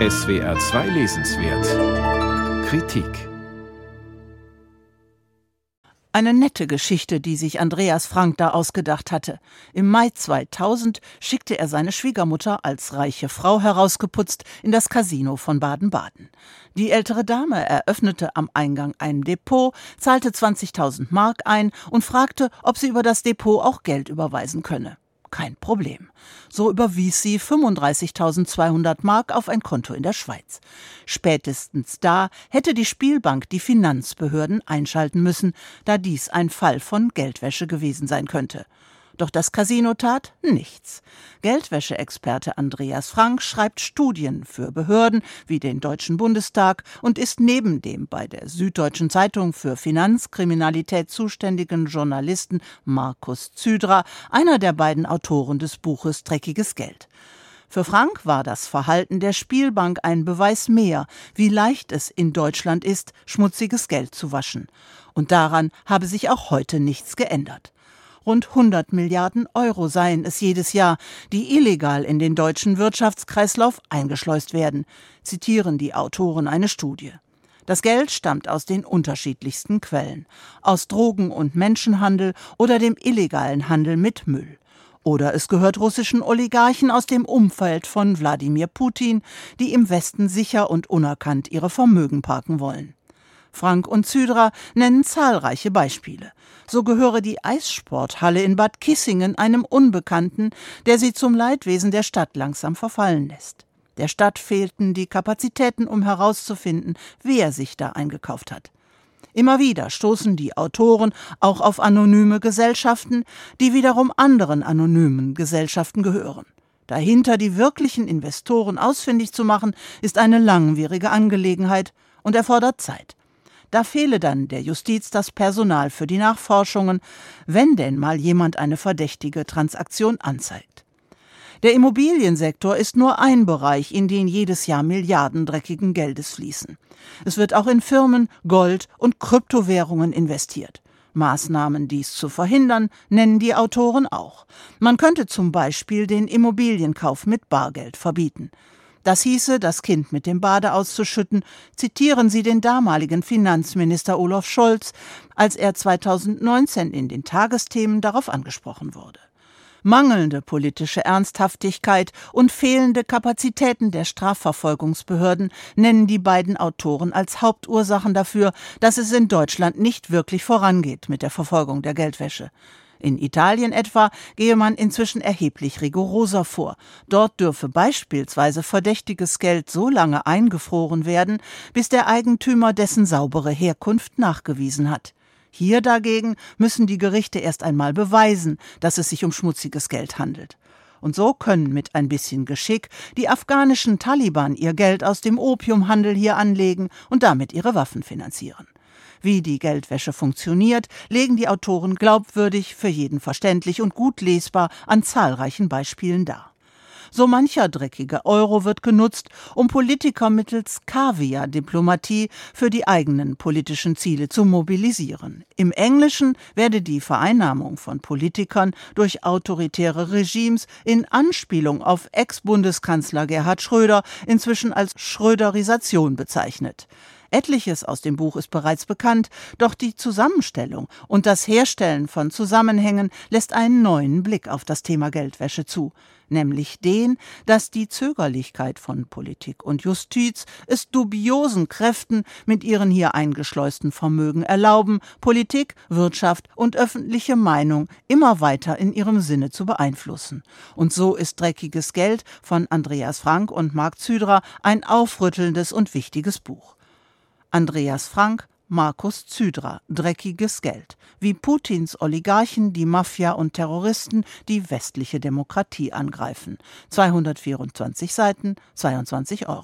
SWR 2 Lesenswert Kritik Eine nette Geschichte, die sich Andreas Frank da ausgedacht hatte. Im Mai 2000 schickte er seine Schwiegermutter als reiche Frau herausgeputzt in das Casino von Baden-Baden. Die ältere Dame eröffnete am Eingang ein Depot, zahlte 20.000 Mark ein und fragte, ob sie über das Depot auch Geld überweisen könne kein Problem. So überwies sie 35.200 Mark auf ein Konto in der Schweiz. Spätestens da hätte die Spielbank die Finanzbehörden einschalten müssen, da dies ein Fall von Geldwäsche gewesen sein könnte. Doch das Casino tat nichts. Geldwäscheexperte Andreas Frank schreibt Studien für Behörden wie den Deutschen Bundestag und ist neben dem bei der Süddeutschen Zeitung für Finanzkriminalität zuständigen Journalisten Markus Zydra einer der beiden Autoren des Buches Dreckiges Geld. Für Frank war das Verhalten der Spielbank ein Beweis mehr, wie leicht es in Deutschland ist, schmutziges Geld zu waschen. Und daran habe sich auch heute nichts geändert. Rund 100 Milliarden Euro seien es jedes Jahr, die illegal in den deutschen Wirtschaftskreislauf eingeschleust werden, zitieren die Autoren eine Studie. Das Geld stammt aus den unterschiedlichsten Quellen, aus Drogen- und Menschenhandel oder dem illegalen Handel mit Müll. Oder es gehört russischen Oligarchen aus dem Umfeld von Wladimir Putin, die im Westen sicher und unerkannt ihre Vermögen parken wollen. Frank und Zydra nennen zahlreiche Beispiele. So gehöre die Eissporthalle in Bad Kissingen einem Unbekannten, der sie zum Leidwesen der Stadt langsam verfallen lässt. Der Stadt fehlten die Kapazitäten, um herauszufinden, wer sich da eingekauft hat. Immer wieder stoßen die Autoren auch auf anonyme Gesellschaften, die wiederum anderen anonymen Gesellschaften gehören. Dahinter die wirklichen Investoren ausfindig zu machen, ist eine langwierige Angelegenheit und erfordert Zeit. Da fehle dann der Justiz das Personal für die Nachforschungen, wenn denn mal jemand eine verdächtige Transaktion anzeigt. Der Immobiliensektor ist nur ein Bereich, in den jedes Jahr Milliarden dreckigen Geldes fließen. Es wird auch in Firmen, Gold und Kryptowährungen investiert. Maßnahmen, dies zu verhindern, nennen die Autoren auch. Man könnte zum Beispiel den Immobilienkauf mit Bargeld verbieten. Das hieße, das Kind mit dem Bade auszuschütten, zitieren Sie den damaligen Finanzminister Olaf Scholz, als er 2019 in den Tagesthemen darauf angesprochen wurde. Mangelnde politische Ernsthaftigkeit und fehlende Kapazitäten der Strafverfolgungsbehörden nennen die beiden Autoren als Hauptursachen dafür, dass es in Deutschland nicht wirklich vorangeht mit der Verfolgung der Geldwäsche. In Italien etwa gehe man inzwischen erheblich rigoroser vor. Dort dürfe beispielsweise verdächtiges Geld so lange eingefroren werden, bis der Eigentümer dessen saubere Herkunft nachgewiesen hat. Hier dagegen müssen die Gerichte erst einmal beweisen, dass es sich um schmutziges Geld handelt. Und so können mit ein bisschen Geschick die afghanischen Taliban ihr Geld aus dem Opiumhandel hier anlegen und damit ihre Waffen finanzieren. Wie die Geldwäsche funktioniert, legen die Autoren glaubwürdig, für jeden verständlich und gut lesbar an zahlreichen Beispielen dar. So mancher dreckige Euro wird genutzt, um Politiker mittels Kaviar-Diplomatie für die eigenen politischen Ziele zu mobilisieren. Im Englischen werde die Vereinnahmung von Politikern durch autoritäre Regimes in Anspielung auf Ex-Bundeskanzler Gerhard Schröder inzwischen als Schröderisation bezeichnet. Etliches aus dem Buch ist bereits bekannt, doch die Zusammenstellung und das Herstellen von Zusammenhängen lässt einen neuen Blick auf das Thema Geldwäsche zu, nämlich den, dass die Zögerlichkeit von Politik und Justiz es dubiosen Kräften mit ihren hier eingeschleusten Vermögen erlauben, Politik, Wirtschaft und öffentliche Meinung immer weiter in ihrem Sinne zu beeinflussen. Und so ist Dreckiges Geld von Andreas Frank und Marc Zydra ein aufrüttelndes und wichtiges Buch. Andreas Frank, Markus Zydra, Dreckiges Geld, wie Putins Oligarchen, die Mafia und Terroristen die westliche Demokratie angreifen. 224 Seiten, 22 Euro.